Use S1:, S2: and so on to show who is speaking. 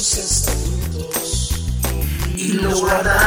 S1: tus estatutos y los guardarás.